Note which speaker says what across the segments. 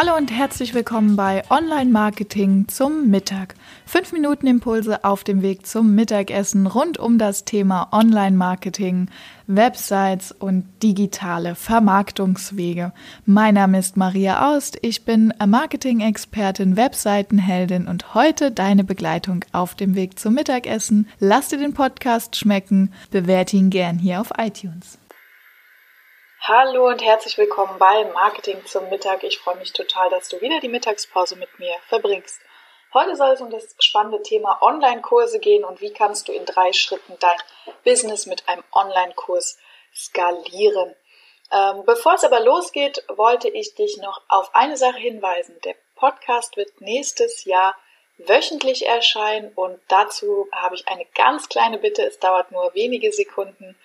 Speaker 1: Hallo und herzlich willkommen bei Online Marketing zum Mittag. Fünf Minuten Impulse auf dem Weg zum Mittagessen rund um das Thema Online Marketing, Websites und digitale Vermarktungswege. Mein Name ist Maria Aust, ich bin Marketing-Expertin, Webseitenheldin und heute deine Begleitung auf dem Weg zum Mittagessen. Lass dir den Podcast schmecken, bewerte ihn gern hier auf iTunes.
Speaker 2: Hallo und herzlich willkommen bei Marketing zum Mittag. Ich freue mich total, dass du wieder die Mittagspause mit mir verbringst. Heute soll es um das spannende Thema Online-Kurse gehen und wie kannst du in drei Schritten dein Business mit einem Online-Kurs skalieren. Ähm, bevor es aber losgeht, wollte ich dich noch auf eine Sache hinweisen. Der Podcast wird nächstes Jahr wöchentlich erscheinen und dazu habe ich eine ganz kleine Bitte. Es dauert nur wenige Sekunden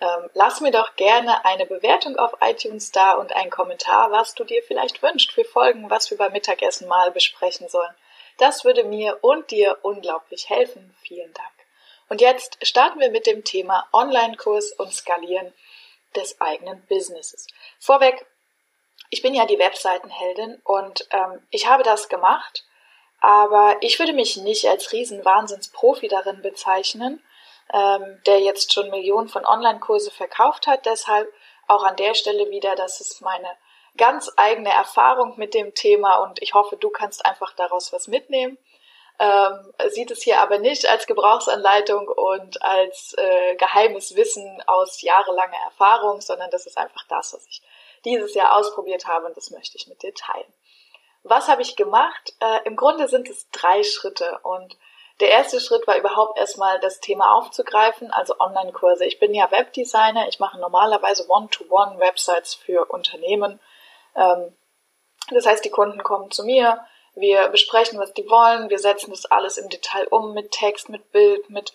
Speaker 2: ähm, lass mir doch gerne eine Bewertung auf iTunes da und einen Kommentar, was du dir vielleicht wünschst für Folgen, was wir beim Mittagessen mal besprechen sollen. Das würde mir und dir unglaublich helfen. Vielen Dank. Und jetzt starten wir mit dem Thema Online-Kurs und Skalieren des eigenen Businesses. Vorweg, ich bin ja die Webseitenheldin und ähm, ich habe das gemacht, aber ich würde mich nicht als Riesenwahnsinnsprofi darin bezeichnen ähm, der jetzt schon Millionen von Online-Kurse verkauft hat. Deshalb auch an der Stelle wieder, das ist meine ganz eigene Erfahrung mit dem Thema und ich hoffe, du kannst einfach daraus was mitnehmen. Ähm, sieht es hier aber nicht als Gebrauchsanleitung und als äh, geheimes Wissen aus jahrelanger Erfahrung, sondern das ist einfach das, was ich dieses Jahr ausprobiert habe und das möchte ich mit dir teilen. Was habe ich gemacht? Äh, Im Grunde sind es drei Schritte und der erste Schritt war überhaupt erstmal das Thema aufzugreifen, also Online-Kurse. Ich bin ja Webdesigner, ich mache normalerweise One-to-One-Websites für Unternehmen. Ähm, das heißt, die Kunden kommen zu mir, wir besprechen, was die wollen, wir setzen das alles im Detail um mit Text, mit Bild, mit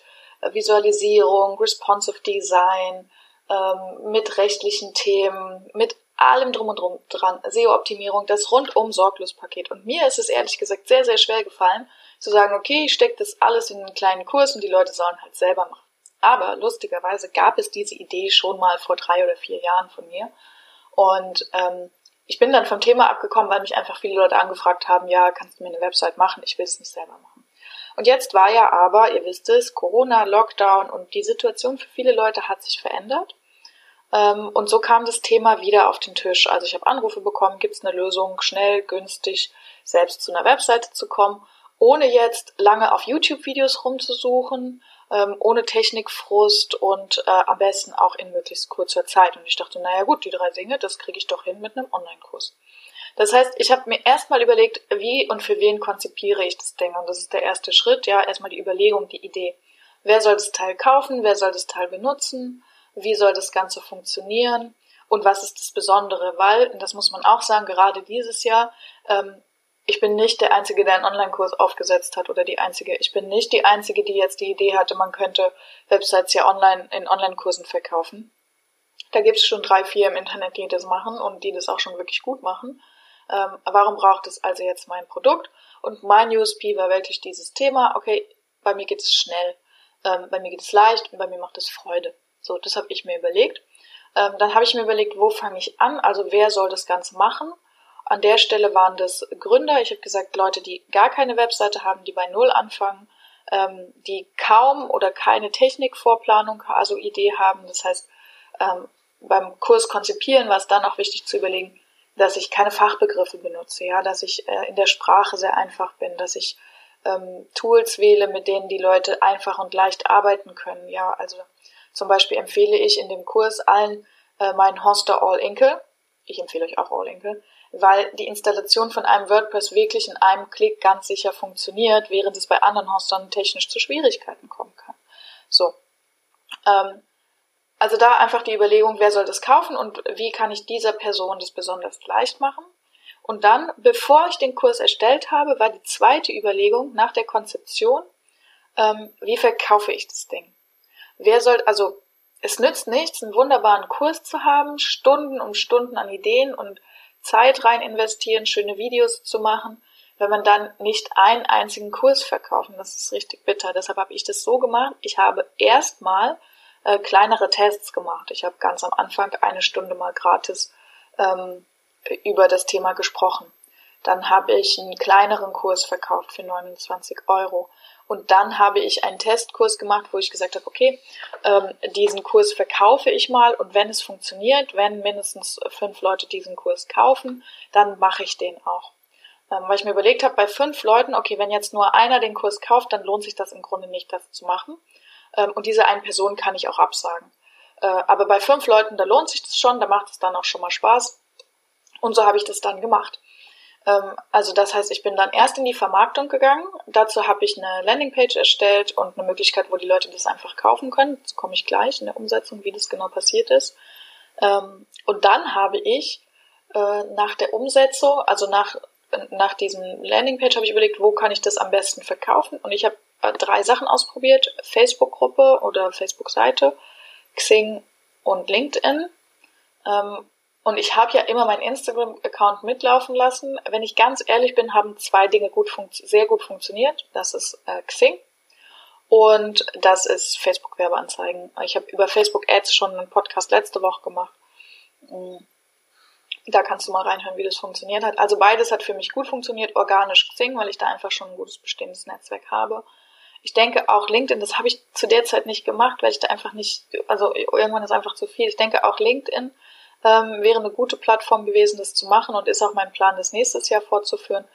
Speaker 2: Visualisierung, responsive Design, ähm, mit rechtlichen Themen, mit allem drum und drum dran, SEO-Optimierung, das rundum sorglos Paket. Und mir ist es ehrlich gesagt sehr, sehr schwer gefallen, zu sagen, okay, ich stecke das alles in einen kleinen Kurs und die Leute sollen halt selber machen. Aber lustigerweise gab es diese Idee schon mal vor drei oder vier Jahren von mir. Und ähm, ich bin dann vom Thema abgekommen, weil mich einfach viele Leute angefragt haben, ja, kannst du mir eine Website machen? Ich will es nicht selber machen. Und jetzt war ja aber, ihr wisst es, Corona, Lockdown und die Situation für viele Leute hat sich verändert. Ähm, und so kam das Thema wieder auf den Tisch. Also ich habe Anrufe bekommen, gibt es eine Lösung, schnell, günstig selbst zu einer Webseite zu kommen ohne jetzt lange auf YouTube-Videos rumzusuchen, ähm, ohne Technikfrust und äh, am besten auch in möglichst kurzer Zeit. Und ich dachte, naja gut, die drei Dinge, das kriege ich doch hin mit einem Online-Kurs. Das heißt, ich habe mir erstmal überlegt, wie und für wen konzipiere ich das Ding. Und das ist der erste Schritt, ja, erstmal die Überlegung, die Idee. Wer soll das Teil kaufen? Wer soll das Teil benutzen? Wie soll das Ganze funktionieren? Und was ist das Besondere? Weil, und das muss man auch sagen, gerade dieses Jahr ähm, ich bin nicht der Einzige, der einen Online-Kurs aufgesetzt hat oder die Einzige. Ich bin nicht die Einzige, die jetzt die Idee hatte, man könnte Websites ja online in Online-Kursen verkaufen. Da gibt es schon drei, vier im Internet, die das machen und die das auch schon wirklich gut machen. Ähm, warum braucht es also jetzt mein Produkt? Und mein USP war wirklich dieses Thema, okay, bei mir geht es schnell, ähm, bei mir geht es leicht und bei mir macht es Freude. So, das habe ich mir überlegt. Ähm, dann habe ich mir überlegt, wo fange ich an? Also wer soll das Ganze machen? An der Stelle waren das Gründer. Ich habe gesagt, Leute, die gar keine Webseite haben, die bei Null anfangen, ähm, die kaum oder keine Technikvorplanung, also Idee haben. Das heißt, ähm, beim Kurs konzipieren war es dann auch wichtig zu überlegen, dass ich keine Fachbegriffe benutze, ja, dass ich äh, in der Sprache sehr einfach bin, dass ich ähm, Tools wähle, mit denen die Leute einfach und leicht arbeiten können. Ja, also zum Beispiel empfehle ich in dem Kurs allen äh, meinen Hoster All Inkle. Ich empfehle euch auch All Inkle weil die Installation von einem WordPress wirklich in einem Klick ganz sicher funktioniert, während es bei anderen Hostern technisch zu Schwierigkeiten kommen kann. So. Ähm, also da einfach die Überlegung, wer soll das kaufen und wie kann ich dieser Person das besonders leicht machen. Und dann, bevor ich den Kurs erstellt habe, war die zweite Überlegung nach der Konzeption, ähm, wie verkaufe ich das Ding? Wer soll, also es nützt nichts, einen wunderbaren Kurs zu haben, Stunden um Stunden an Ideen und Zeit rein investieren, schöne Videos zu machen, wenn man dann nicht einen einzigen Kurs verkaufen. Das ist richtig bitter. Deshalb habe ich das so gemacht. Ich habe erstmal äh, kleinere Tests gemacht. Ich habe ganz am Anfang eine Stunde mal gratis ähm, über das Thema gesprochen. Dann habe ich einen kleineren Kurs verkauft für 29 Euro. Und dann habe ich einen Testkurs gemacht, wo ich gesagt habe, okay, ähm, diesen Kurs verkaufe ich mal und wenn es funktioniert, wenn mindestens fünf Leute diesen Kurs kaufen, dann mache ich den auch. Ähm, weil ich mir überlegt habe, bei fünf Leuten, okay, wenn jetzt nur einer den Kurs kauft, dann lohnt sich das im Grunde nicht, das zu machen. Ähm, und diese eine Person kann ich auch absagen. Äh, aber bei fünf Leuten, da lohnt sich das schon, da macht es dann auch schon mal Spaß. Und so habe ich das dann gemacht. Ähm, also das heißt, ich bin dann erst in die Vermarktung gegangen. Dazu habe ich eine Landingpage erstellt und eine Möglichkeit, wo die Leute das einfach kaufen können. Dazu komme ich gleich in der Umsetzung, wie das genau passiert ist. Ähm, und dann habe ich äh, nach der Umsetzung, also nach, nach diesem Landingpage habe ich überlegt, wo kann ich das am besten verkaufen. Und ich habe äh, drei Sachen ausprobiert. Facebook-Gruppe oder Facebook-Seite, Xing und LinkedIn. Ähm, und ich habe ja immer meinen Instagram-Account mitlaufen lassen. Wenn ich ganz ehrlich bin, haben zwei Dinge gut sehr gut funktioniert. Das ist äh, Xing und das ist Facebook-Werbeanzeigen. Ich habe über Facebook Ads schon einen Podcast letzte Woche gemacht. Mm. Da kannst du mal reinhören, wie das funktioniert hat. Also beides hat für mich gut funktioniert, organisch Xing, weil ich da einfach schon ein gutes bestehendes Netzwerk habe. Ich denke auch LinkedIn, das habe ich zu der Zeit nicht gemacht, weil ich da einfach nicht, also irgendwann ist einfach zu viel. Ich denke auch LinkedIn ähm, wäre eine gute Plattform gewesen, das zu machen und ist auch mein Plan, das nächstes Jahr fortzuführen.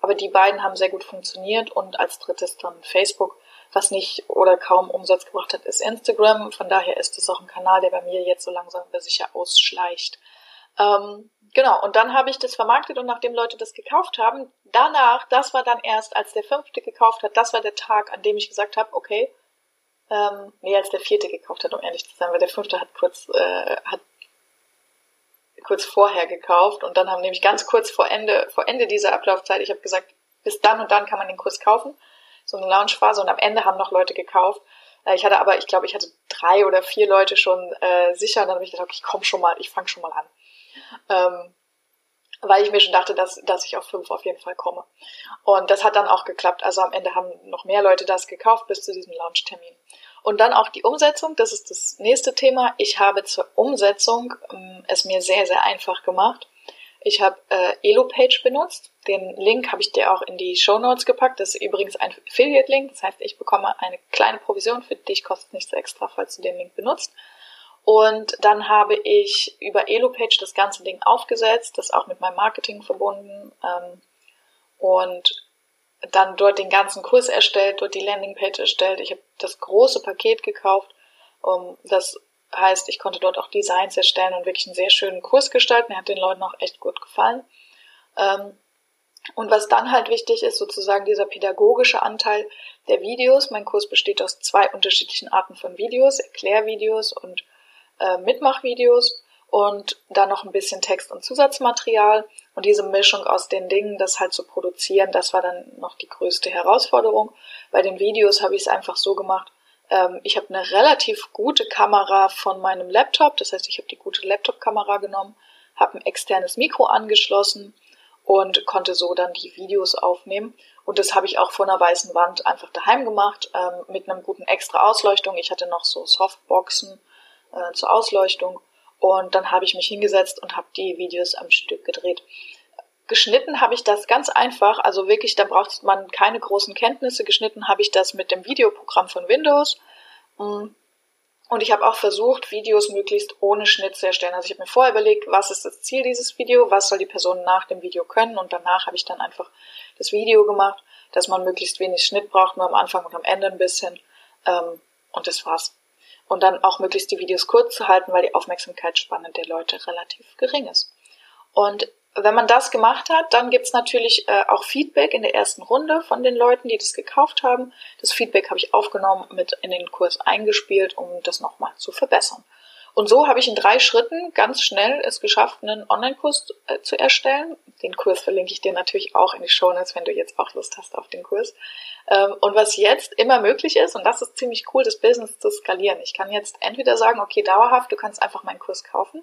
Speaker 2: Aber die beiden haben sehr gut funktioniert und als drittes dann Facebook, was nicht oder kaum Umsatz gebracht hat, ist Instagram. Von daher ist es auch ein Kanal, der bei mir jetzt so langsam aber sicher ausschleicht. Ähm, genau, und dann habe ich das vermarktet und nachdem Leute das gekauft haben, danach, das war dann erst, als der fünfte gekauft hat, das war der Tag, an dem ich gesagt habe, okay, ähm, nee, als der vierte gekauft hat, um ehrlich zu sein, weil der fünfte hat kurz, äh, hat kurz vorher gekauft und dann haben nämlich ganz kurz vor Ende, vor Ende dieser Ablaufzeit, ich habe gesagt, bis dann und dann kann man den Kurs kaufen, so eine Launchphase und am Ende haben noch Leute gekauft. Äh, ich hatte aber, ich glaube, ich hatte drei oder vier Leute schon äh, sicher und dann habe ich gedacht, okay, ich komm schon mal, ich fange schon mal an. Ähm, weil ich mir schon dachte, dass, dass ich auf fünf auf jeden Fall komme. Und das hat dann auch geklappt. Also am Ende haben noch mehr Leute das gekauft bis zu diesem Launchtermin. Und dann auch die Umsetzung, das ist das nächste Thema. Ich habe zur Umsetzung ähm, es mir sehr, sehr einfach gemacht. Ich habe äh, Elopage benutzt. Den Link habe ich dir auch in die Show Notes gepackt. Das ist übrigens ein Affiliate-Link. Das heißt, ich bekomme eine kleine Provision. Für dich kostet nichts extra, falls du den Link benutzt. Und dann habe ich über Elopage das ganze Ding aufgesetzt, das auch mit meinem Marketing verbunden. Ähm, und dann dort den ganzen Kurs erstellt, dort die Landingpage erstellt. Ich habe das große Paket gekauft. Um, das heißt, ich konnte dort auch Designs erstellen und wirklich einen sehr schönen Kurs gestalten. Er hat den Leuten auch echt gut gefallen. Ähm, und was dann halt wichtig ist, sozusagen dieser pädagogische Anteil der Videos. Mein Kurs besteht aus zwei unterschiedlichen Arten von Videos, Erklärvideos und äh, Mitmachvideos und dann noch ein bisschen Text und Zusatzmaterial. Und diese Mischung aus den Dingen, das halt zu produzieren, das war dann noch die größte Herausforderung. Bei den Videos habe ich es einfach so gemacht, ähm, ich habe eine relativ gute Kamera von meinem Laptop, das heißt, ich habe die gute Laptop-Kamera genommen, habe ein externes Mikro angeschlossen und konnte so dann die Videos aufnehmen. Und das habe ich auch vor einer weißen Wand einfach daheim gemacht, ähm, mit einem guten extra Ausleuchtung. Ich hatte noch so Softboxen äh, zur Ausleuchtung und dann habe ich mich hingesetzt und habe die Videos am Stück gedreht. Geschnitten habe ich das ganz einfach, also wirklich, da braucht man keine großen Kenntnisse. Geschnitten habe ich das mit dem Videoprogramm von Windows. Mm. Und ich habe auch versucht, Videos möglichst ohne Schnitt zu erstellen. Also ich habe mir vorher überlegt, was ist das Ziel dieses Video, was soll die Person nach dem Video können und danach habe ich dann einfach das Video gemacht, dass man möglichst wenig Schnitt braucht, nur am Anfang und am Ende ein bisschen. Ähm, und das war's und dann auch möglichst die Videos kurz zu halten, weil die Aufmerksamkeitsspanne der Leute relativ gering ist. Und wenn man das gemacht hat, dann gibt's natürlich äh, auch Feedback in der ersten Runde von den Leuten, die das gekauft haben. Das Feedback habe ich aufgenommen, mit in den Kurs eingespielt, um das nochmal zu verbessern. Und so habe ich in drei Schritten ganz schnell es geschafft, einen Online-Kurs äh, zu erstellen. Den Kurs verlinke ich dir natürlich auch in die Show Notes, wenn du jetzt auch Lust hast auf den Kurs. Ähm, und was jetzt immer möglich ist, und das ist ziemlich cool, das Business zu skalieren. Ich kann jetzt entweder sagen, okay, dauerhaft, du kannst einfach meinen Kurs kaufen.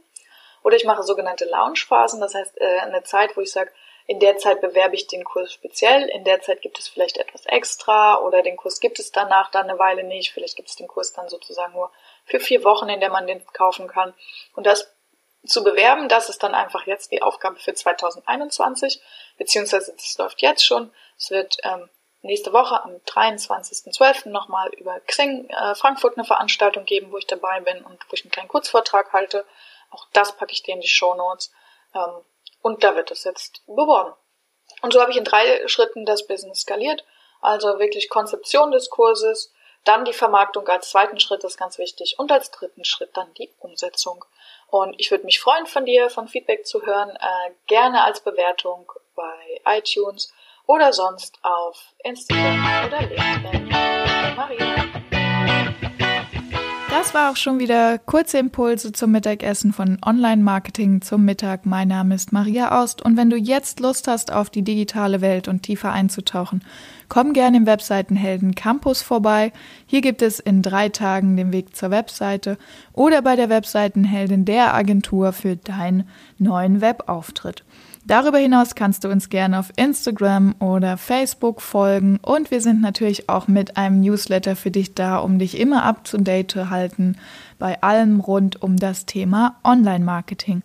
Speaker 2: Oder ich mache sogenannte Launchphasen, das heißt äh, eine Zeit, wo ich sage, in der Zeit bewerbe ich den Kurs speziell, in der Zeit gibt es vielleicht etwas extra oder den Kurs gibt es danach dann eine Weile nicht, vielleicht gibt es den Kurs dann sozusagen nur für vier Wochen, in der man den kaufen kann. Und das zu bewerben. Das ist dann einfach jetzt die Aufgabe für 2021, beziehungsweise das läuft jetzt schon. Es wird ähm, nächste Woche am 23.12. nochmal über Xing äh, Frankfurt eine Veranstaltung geben, wo ich dabei bin und wo ich einen kleinen Kurzvortrag halte. Auch das packe ich dir in die Show Notes. Ähm, und da wird es jetzt beworben. Und so habe ich in drei Schritten das Business skaliert. Also wirklich Konzeption des Kurses, dann die Vermarktung als zweiten Schritt ist ganz wichtig und als dritten Schritt dann die Umsetzung. Und ich würde mich freuen, von dir, von Feedback zu hören, äh, gerne als Bewertung bei iTunes oder sonst auf Instagram oder LinkedIn. Maria.
Speaker 1: Das war auch schon wieder kurze Impulse zum Mittagessen von Online-Marketing zum Mittag. Mein Name ist Maria Aust und wenn du jetzt Lust hast, auf die digitale Welt und tiefer einzutauchen, komm gerne im Webseitenhelden Campus vorbei. Hier gibt es in drei Tagen den Weg zur Webseite oder bei der Webseitenheldin der Agentur für deinen neuen Webauftritt. Darüber hinaus kannst du uns gerne auf Instagram oder Facebook folgen und wir sind natürlich auch mit einem Newsletter für dich da, um dich immer up to date zu halten bei allem rund um das Thema Online-Marketing.